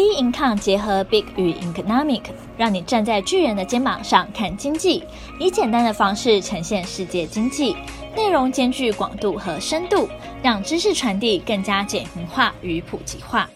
B Income 结合 Big 与 Economic，让你站在巨人的肩膀上看经济，以简单的方式呈现世界经济，内容兼具广度和深度，让知识传递更加简明化与普及化。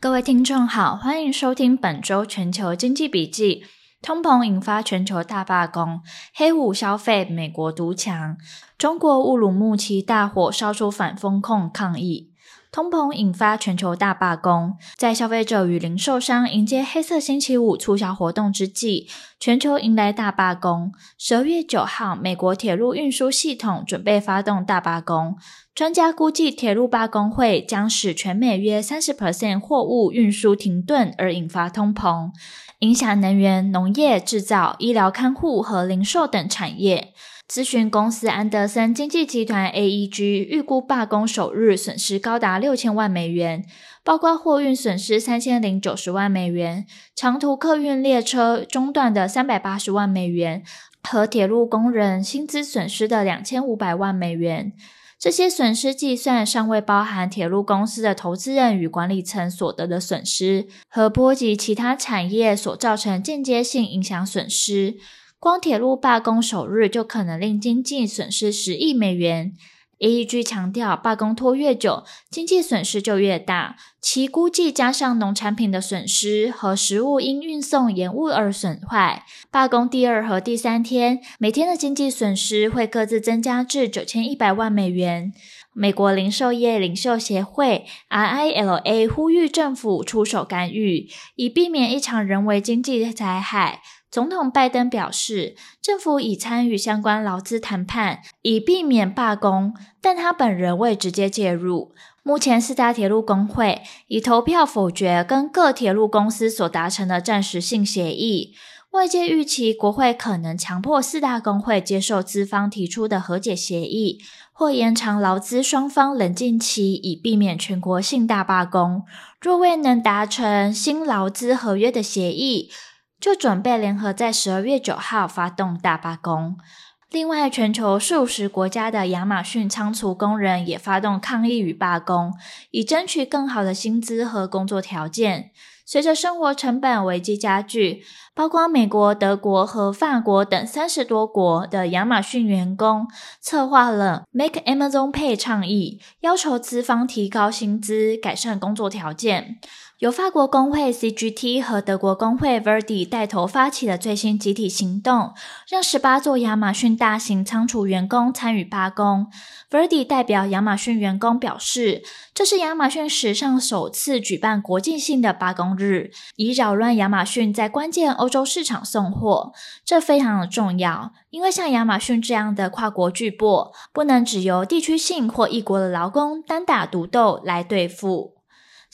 各位听众好，欢迎收听本周全球经济笔记。通膨引发全球大罢工，黑五消费美国独强，中国乌鲁木齐大火烧出反风控抗议。通膨引发全球大罢工，在消费者与零售商迎接黑色星期五促销活动之际，全球迎来大罢工。十二月九号，美国铁路运输系统准备发动大罢工，专家估计铁路罢工会将使全美约三十 percent 货物运输停顿，而引发通膨，影响能源、农业、制造、医疗看护和零售等产业。咨询公司安德森经济集团 AEG 预估罢工首日损失高达六千万美元，包括货运损失三千零九十万美元，长途客运列车中断的三百八十万美元，和铁路工人薪资损失的两千五百万美元。这些损失计算尚未包含铁路公司的投资人与管理层所得的损失，和波及其他产业所造成间接性影响损失。光铁路罢工首日就可能令经济损失十亿美元。AEG 强调，罢工拖越久，经济损失就越大。其估计加上农产品的损失和食物因运送延误而损坏，罢工第二和第三天每天的经济损失会各自增加至九千一百万美元。美国零售业领袖协会 RILA 呼吁政府出手干预，以避免一场人为经济灾害。总统拜登表示，政府已参与相关劳资谈判，以避免罢工，但他本人未直接介入。目前，四大铁路工会已投票否决跟各铁路公司所达成的暂时性协议。外界预期，国会可能强迫四大工会接受资方提出的和解协议，或延长劳资双方冷静期，以避免全国性大罢工。若未能达成新劳资合约的协议，就准备联合在十二月九号发动大罢工。另外，全球数十国家的亚马逊仓储工人也发动抗议与罢工，以争取更好的薪资和工作条件。随着生活成本危机加剧，包括美国、德国和法国等三十多国的亚马逊员工策划了 Make Amazon Pay 倡议，要求资方提高薪资、改善工作条件。由法国工会 CGT 和德国工会 Verdi 带头发起的最新集体行动，让十八座亚马逊大型仓储员工参与罢工。Verdi 代表亚马逊员工表示，这是亚马逊史上首次举办国际性的罢工日，以扰乱亚马逊在关键欧洲市场送货。这非常的重要，因为像亚马逊这样的跨国巨擘，不能只由地区性或异国的劳工单打独斗来对付。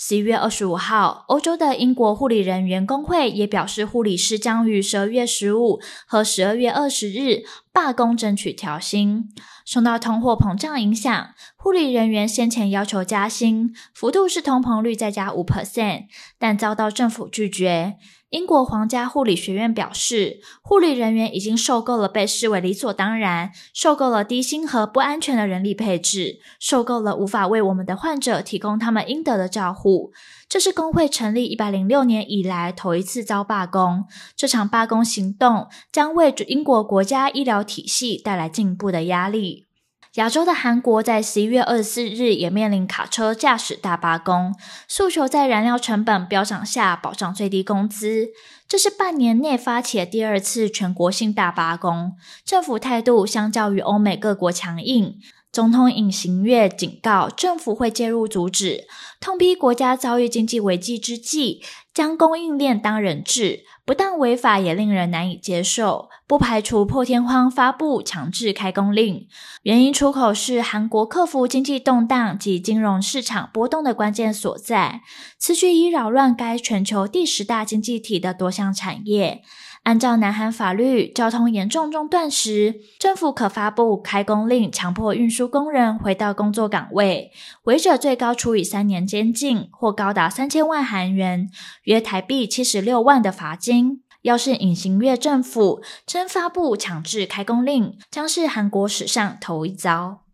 十一月二十五号，欧洲的英国护理人员工会也表示，护理师将于十二月十五和十二月二十日罢工，争取调薪。受到通货膨胀影响，护理人员先前要求加薪，幅度是通膨率再加五 percent，但遭到政府拒绝。英国皇家护理学院表示，护理人员已经受够了被视为理所当然，受够了低薪和不安全的人力配置，受够了无法为我们的患者提供他们应得的照护。这是工会成立一百零六年以来头一次遭罢工。这场罢工行动将为英国国家医疗体系带来进一步的压力。亚洲的韩国在十一月二十四日也面临卡车驾驶大罢工，诉求在燃料成本飙涨下保障最低工资。这是半年内发起的第二次全国性大罢工，政府态度相较于欧美各国强硬。总统尹行悦警告政府会介入阻止，痛批国家遭遇经济危机之际，将供应链当人质，不但违法，也令人难以接受。不排除破天荒发布强制开工令。原因出口是韩国克服经济动荡及金融市场波动的关键所在，此举已扰乱该全球第十大经济体的多项产业。按照南韩法律，交通严重中断时，政府可发布开工令，强迫运输工人回到工作岗位，违者最高处以三年监禁或高达三千万韩元（约台币七十六万）的罚金。要是尹锡悦政府真发布强制开工令，将是韩国史上头一遭。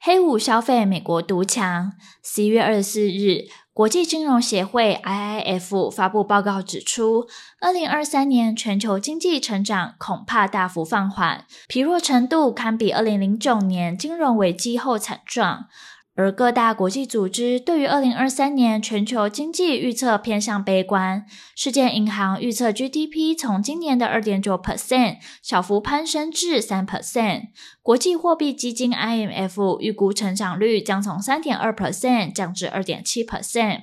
黑五消费美国独强。十一月二十四日，国际金融协会 （IIF） 发布报告指出，二零二三年全球经济成长恐怕大幅放缓，疲弱程度堪比二零零九年金融危机后惨状。而各大国际组织对于二零二三年全球经济预测偏向悲观。世界银行预测 GDP 从今年的二点九 percent 小幅攀升至三 percent。国际货币基金 IMF 预估成长率将从三点二 percent 降至二点七 percent。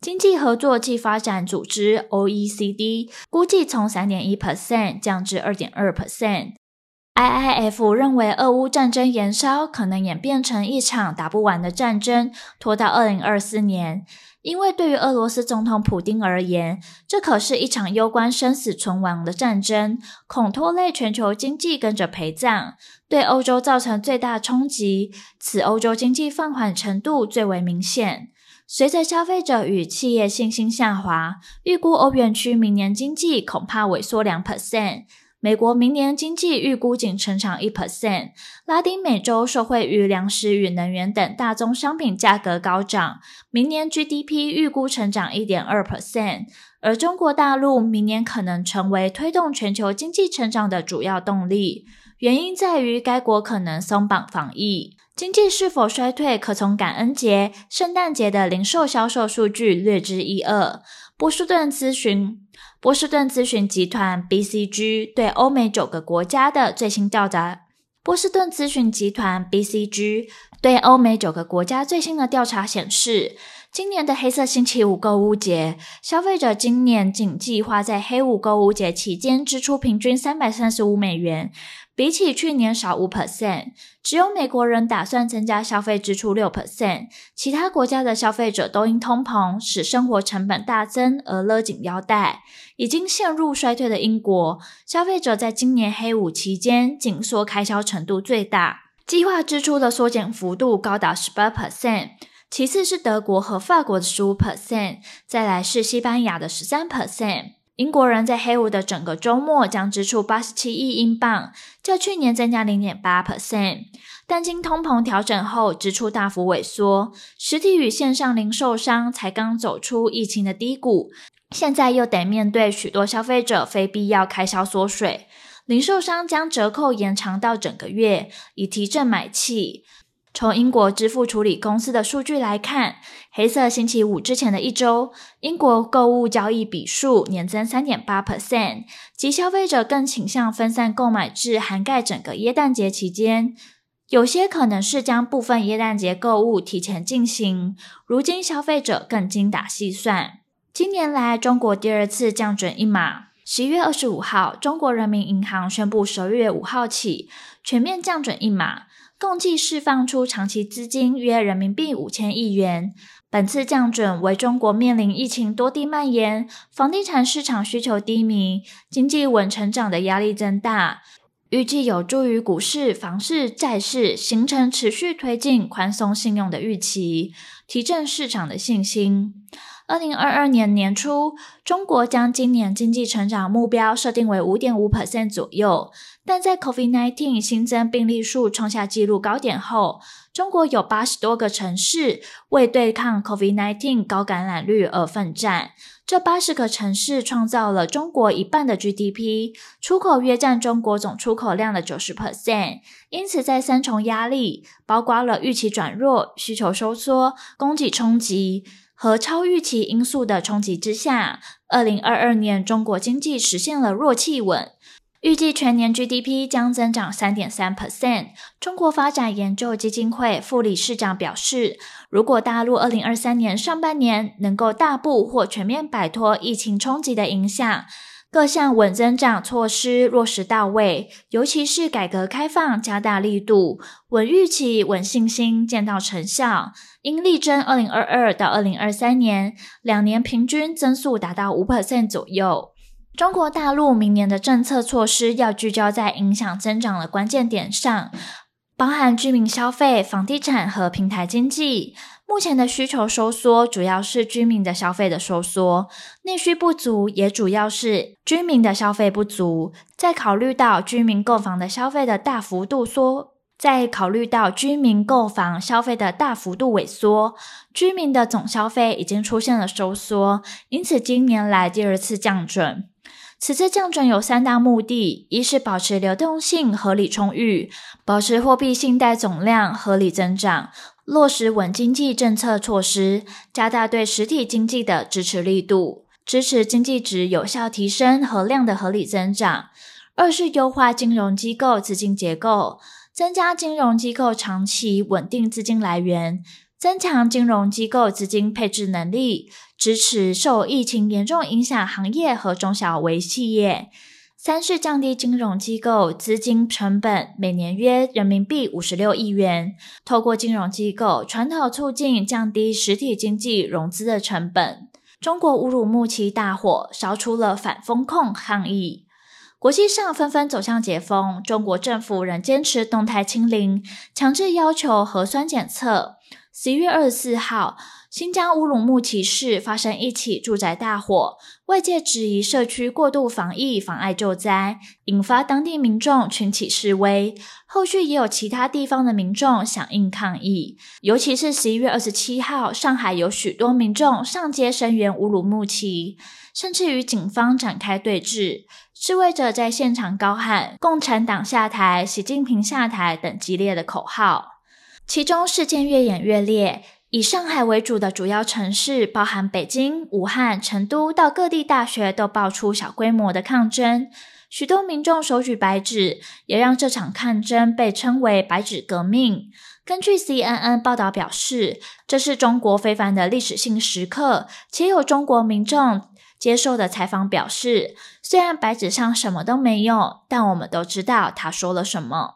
经济合作暨发展组织 OECD 估计从三点一 percent 降至二点二 percent。IIF 认为，俄乌战争延烧可能演变成一场打不完的战争，拖到二零二四年。因为对于俄罗斯总统普丁而言，这可是一场攸关生死存亡的战争，恐拖累全球经济跟着陪葬，对欧洲造成最大冲击。此欧洲经济放缓程度最为明显。随着消费者与企业信心下滑，预估欧元区明年经济恐怕萎缩两 percent。美国明年经济预估仅成长一 percent，拉丁美洲受惠于粮食与能源等大宗商品价格高涨，明年 GDP 预估成长一点二 percent，而中国大陆明年可能成为推动全球经济成长的主要动力，原因在于该国可能松绑防疫，经济是否衰退可从感恩节、圣诞节的零售销售数据略知一二。波士顿咨询。波士顿咨询集团 （BCG） 对欧美九个国家的最新调查。波士顿咨询集团 （BCG） 对欧美九个国家最新的调查显示，今年的黑色星期五购物节，消费者今年仅计划在黑五购物节期间支出平均三百三十五美元。比起去年少五 percent，只有美国人打算增加消费支出六 percent，其他国家的消费者都因通膨使生活成本大增而勒紧腰带。已经陷入衰退的英国，消费者在今年黑五期间紧缩开销程度最大，计划支出的缩减幅度高达十八 percent，其次是德国和法国的十五 percent，再来是西班牙的十三 percent。英国人在黑五的整个周末将支出八十七亿英镑，较去年增加零点八 percent，但经通膨调整后，支出大幅萎缩。实体与线上零售商才刚走出疫情的低谷，现在又得面对许多消费者非必要开销缩水，零售商将折扣延长到整个月，以提振买气。从英国支付处理公司的数据来看，黑色星期五之前的一周，英国购物交易笔数年增三点八 percent，即消费者更倾向分散购买至涵盖整个耶诞节期间。有些可能是将部分耶诞节购物提前进行。如今消费者更精打细算。今年来，中国第二次降准一码。十一月二十五号，中国人民银行宣布，十二月五号起全面降准一码。共计释放出长期资金约人民币五千亿元。本次降准为中国面临疫情多地蔓延、房地产市场需求低迷、经济稳成长的压力增大，预计有助于股市、房市、债市形成持续推进宽松信用的预期，提振市场的信心。二零二二年年初，中国将今年经济成长目标设定为五点五 percent 左右，但在 COVID-19 新增病例数创下纪录高点后，中国有八十多个城市为对抗 COVID-19 高感染率而奋战。这八十个城市创造了中国一半的 GDP，出口约占中国总出口量的九十 percent。因此，在三重压力，包括了预期转弱、需求收缩、供给冲击。和超预期因素的冲击之下，二零二二年中国经济实现了弱企稳，预计全年 GDP 将增长三点三 percent。中国发展研究基金会副理事长表示，如果大陆二零二三年上半年能够大步或全面摆脱疫情冲击的影响，各项稳增长措施落实到位，尤其是改革开放加大力度，稳预期、稳信心见到成效，应力争二零二二到二零二三年两年平均增速达到五 percent 左右。中国大陆明年的政策措施要聚焦在影响增长的关键点上，包含居民消费、房地产和平台经济。目前的需求收缩主要是居民的消费的收缩，内需不足也主要是居民的消费不足。在考虑到居民购房的消费的大幅度缩，在考虑到居民购房消费的大幅度萎缩，居民的总消费已经出现了收缩，因此今年来第二次降准。此次降准有三大目的：一是保持流动性合理充裕，保持货币信贷总量合理增长，落实稳经济政策措施，加大对实体经济的支持力度，支持经济值有效提升和量的合理增长；二是优化金融机构资金结构。增加金融机构长期稳定资金来源，增强金融机构资金配置能力，支持受疫情严重影响行业和中小微企业。三是降低金融机构资金成本，每年约人民币五十六亿元，透过金融机构传导促进降低实体经济融资的成本。中国乌鲁木齐大火烧出了反风控抗议。国际上纷纷走向解封，中国政府仍坚持动态清零，强制要求核酸检测。十一月二十四号，新疆乌鲁木齐市发生一起住宅大火，外界质疑社区过度防疫妨碍救灾，引发当地民众群起示威。后续也有其他地方的民众响应抗议，尤其是十一月二十七号，上海有许多民众上街声援乌鲁木齐，甚至与警方展开对峙。示威者在现场高喊“共产党下台，习近平下台”等激烈的口号。其中事件越演越烈，以上海为主的主要城市，包含北京、武汉、成都，到各地大学都爆出小规模的抗争。许多民众手举白纸，也让这场抗争被称为“白纸革命”。根据 CNN 报道表示，这是中国非凡的历史性时刻，且有中国民众。接受的采访表示，虽然白纸上什么都没有，但我们都知道他说了什么。